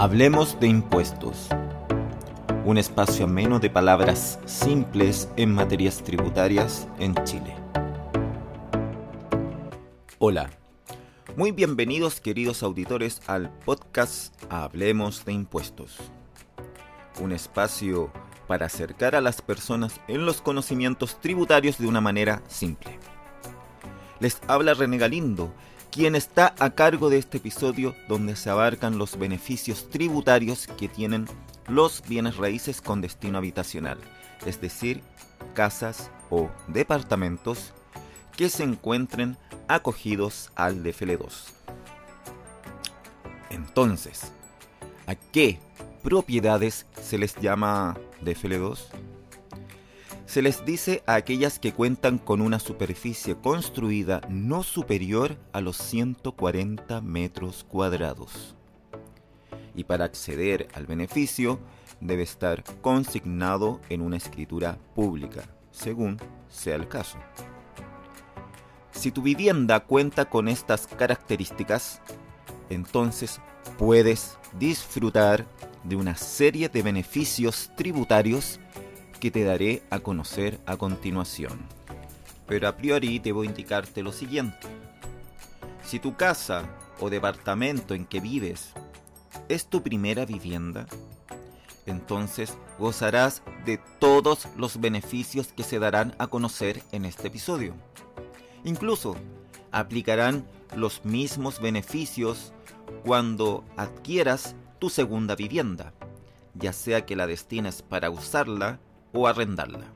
Hablemos de impuestos. Un espacio ameno de palabras simples en materias tributarias en Chile. Hola, muy bienvenidos queridos auditores al podcast Hablemos de impuestos. Un espacio para acercar a las personas en los conocimientos tributarios de una manera simple. Les habla René Galindo quien está a cargo de este episodio donde se abarcan los beneficios tributarios que tienen los bienes raíces con destino habitacional, es decir, casas o departamentos que se encuentren acogidos al DFL2. Entonces, ¿a qué propiedades se les llama DFL2? Se les dice a aquellas que cuentan con una superficie construida no superior a los 140 metros cuadrados. Y para acceder al beneficio debe estar consignado en una escritura pública, según sea el caso. Si tu vivienda cuenta con estas características, entonces puedes disfrutar de una serie de beneficios tributarios que te daré a conocer a continuación. Pero a priori debo indicarte lo siguiente. Si tu casa o departamento en que vives es tu primera vivienda, entonces gozarás de todos los beneficios que se darán a conocer en este episodio. Incluso aplicarán los mismos beneficios cuando adquieras tu segunda vivienda, ya sea que la destines para usarla o arrendarla.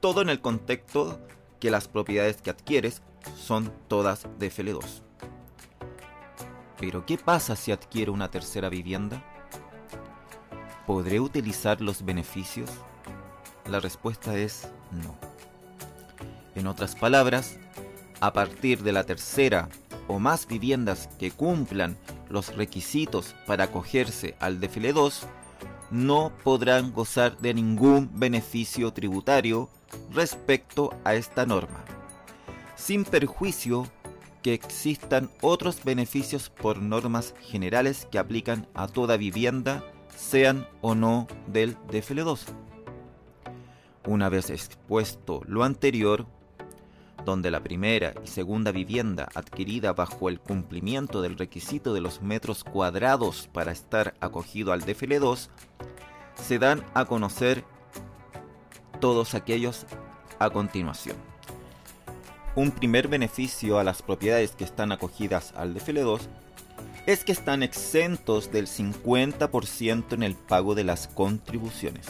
Todo en el contexto que las propiedades que adquieres son todas de FL2. Pero ¿qué pasa si adquiero una tercera vivienda? ¿Podré utilizar los beneficios? La respuesta es no. En otras palabras, a partir de la tercera o más viviendas que cumplan los requisitos para acogerse al DFL2, no podrán gozar de ningún beneficio tributario respecto a esta norma, sin perjuicio que existan otros beneficios por normas generales que aplican a toda vivienda, sean o no del DFL2. Una vez expuesto lo anterior, donde la primera y segunda vivienda adquirida bajo el cumplimiento del requisito de los metros cuadrados para estar acogido al DFL2, se dan a conocer todos aquellos a continuación. Un primer beneficio a las propiedades que están acogidas al DFL2 es que están exentos del 50% en el pago de las contribuciones.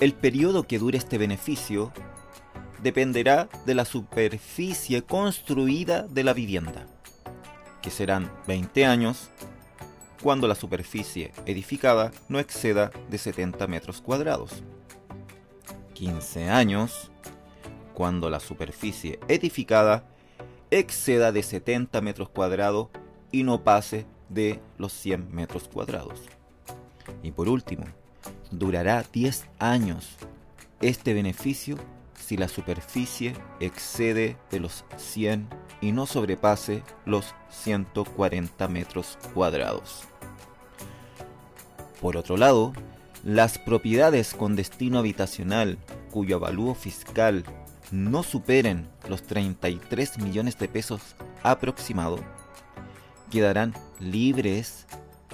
El periodo que dure este beneficio dependerá de la superficie construida de la vivienda, que serán 20 años cuando la superficie edificada no exceda de 70 metros cuadrados. 15 años cuando la superficie edificada exceda de 70 metros cuadrados y no pase de los 100 metros cuadrados. Y por último, durará 10 años este beneficio si la superficie excede de los 100 y no sobrepase los 140 metros cuadrados. Por otro lado, las propiedades con destino habitacional cuyo avalúo fiscal no superen los 33 millones de pesos aproximado, quedarán libres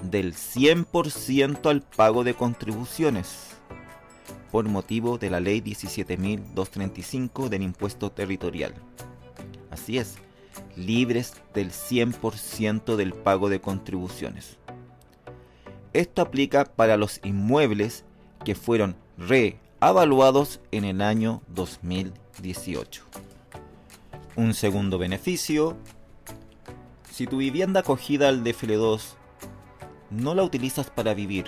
del 100% al pago de contribuciones por motivo de la ley 17.235 del impuesto territorial. Así es, libres del 100% del pago de contribuciones. Esto aplica para los inmuebles que fueron reavaluados en el año 2018. Un segundo beneficio, si tu vivienda acogida al DFL2 no la utilizas para vivir,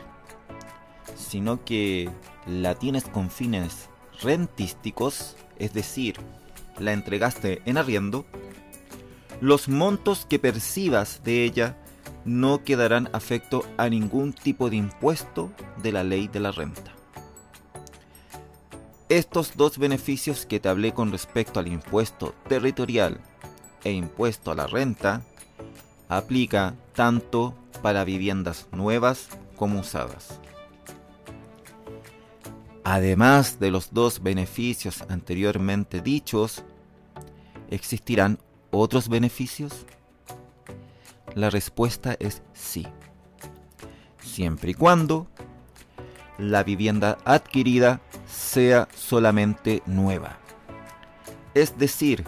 sino que la tienes con fines rentísticos, es decir, la entregaste en arriendo, los montos que percibas de ella no quedarán afecto a ningún tipo de impuesto de la ley de la renta. Estos dos beneficios que te hablé con respecto al impuesto territorial e impuesto a la renta aplica tanto para viviendas nuevas como usadas. Además de los dos beneficios anteriormente dichos, ¿existirán otros beneficios? La respuesta es sí, siempre y cuando la vivienda adquirida sea solamente nueva. Es decir,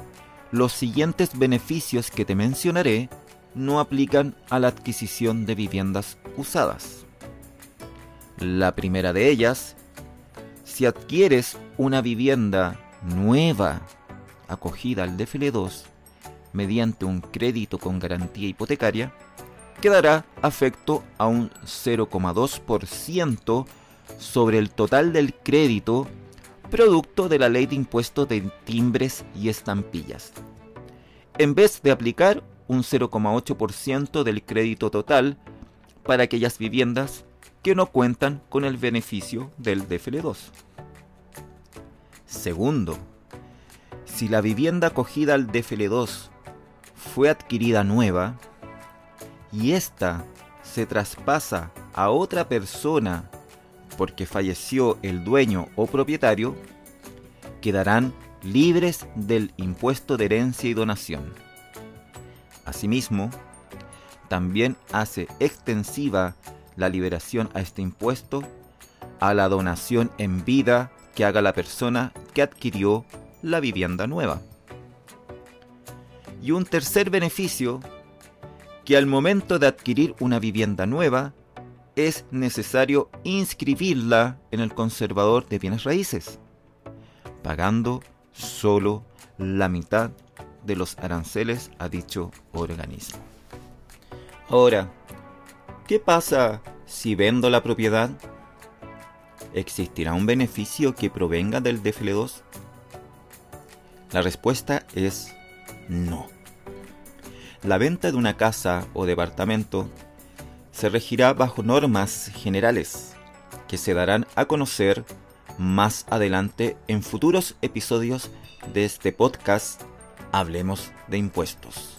los siguientes beneficios que te mencionaré no aplican a la adquisición de viviendas usadas. La primera de ellas, si adquieres una vivienda nueva acogida al DFL2 mediante un crédito con garantía hipotecaria, quedará afecto a un 0,2% sobre el total del crédito producto de la ley de impuestos de timbres y estampillas. En vez de aplicar un 0,8% del crédito total para aquellas viviendas que no cuentan con el beneficio del DFL2. Segundo, si la vivienda acogida al DFL2 fue adquirida nueva y ésta se traspasa a otra persona porque falleció el dueño o propietario, quedarán libres del impuesto de herencia y donación. Asimismo, también hace extensiva la liberación a este impuesto a la donación en vida que haga la persona que adquirió la vivienda nueva. Y un tercer beneficio, que al momento de adquirir una vivienda nueva, es necesario inscribirla en el conservador de bienes raíces, pagando solo la mitad de los aranceles a dicho organismo. Ahora, ¿qué pasa si vendo la propiedad? ¿Existirá un beneficio que provenga del DFL2? La respuesta es no. La venta de una casa o departamento se regirá bajo normas generales que se darán a conocer más adelante en futuros episodios de este podcast Hablemos de Impuestos,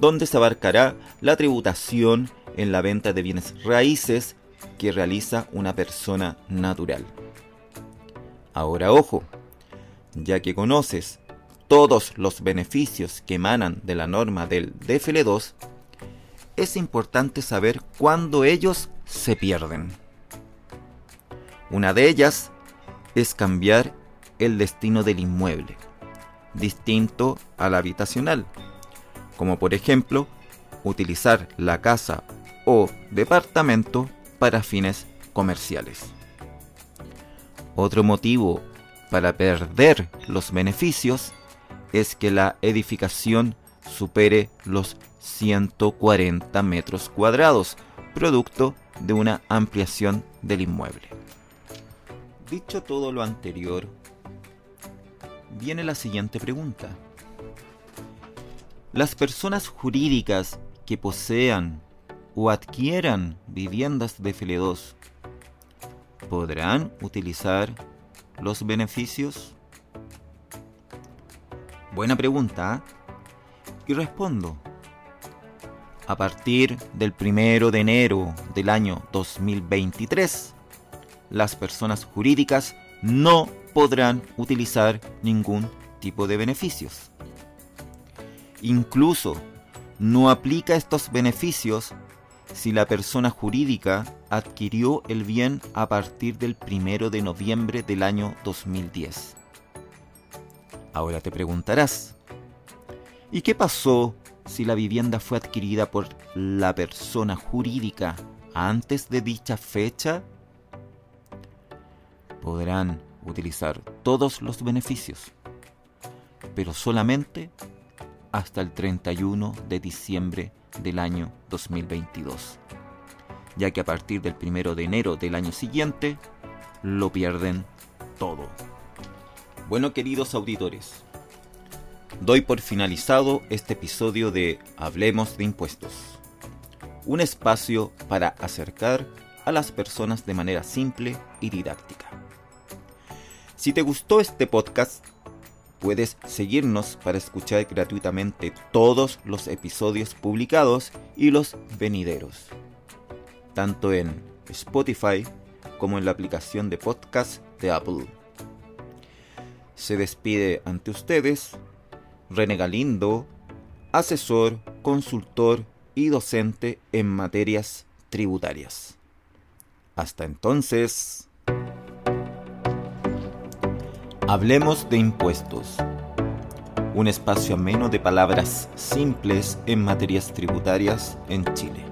donde se abarcará la tributación en la venta de bienes raíces que realiza una persona natural. Ahora ojo, ya que conoces todos los beneficios que emanan de la norma del DFL2, es importante saber cuándo ellos se pierden. Una de ellas es cambiar el destino del inmueble, distinto al habitacional, como por ejemplo utilizar la casa o departamento para fines comerciales. Otro motivo para perder los beneficios es que la edificación supere los 140 metros cuadrados, producto de una ampliación del inmueble. Dicho todo lo anterior, viene la siguiente pregunta. Las personas jurídicas que posean o adquieran viviendas de FL2 podrán utilizar los beneficios? Buena pregunta. ¿eh? Y respondo a partir del primero de enero del año 2023, las personas jurídicas no podrán utilizar ningún tipo de beneficios. Incluso no aplica estos beneficios si la persona jurídica adquirió el bien a partir del primero de noviembre del año 2010. Ahora te preguntarás, ¿y qué pasó si la vivienda fue adquirida por la persona jurídica antes de dicha fecha, podrán utilizar todos los beneficios, pero solamente hasta el 31 de diciembre del año 2022, ya que a partir del 1 de enero del año siguiente lo pierden todo. Bueno, queridos auditores, doy por finalizado este episodio de Hablemos de Impuestos, un espacio para acercar a las personas de manera simple y didáctica. Si te gustó este podcast, Puedes seguirnos para escuchar gratuitamente todos los episodios publicados y los venideros, tanto en Spotify como en la aplicación de podcast de Apple. Se despide ante ustedes René Galindo, asesor, consultor y docente en materias tributarias. Hasta entonces. Hablemos de impuestos. Un espacio ameno de palabras simples en materias tributarias en Chile.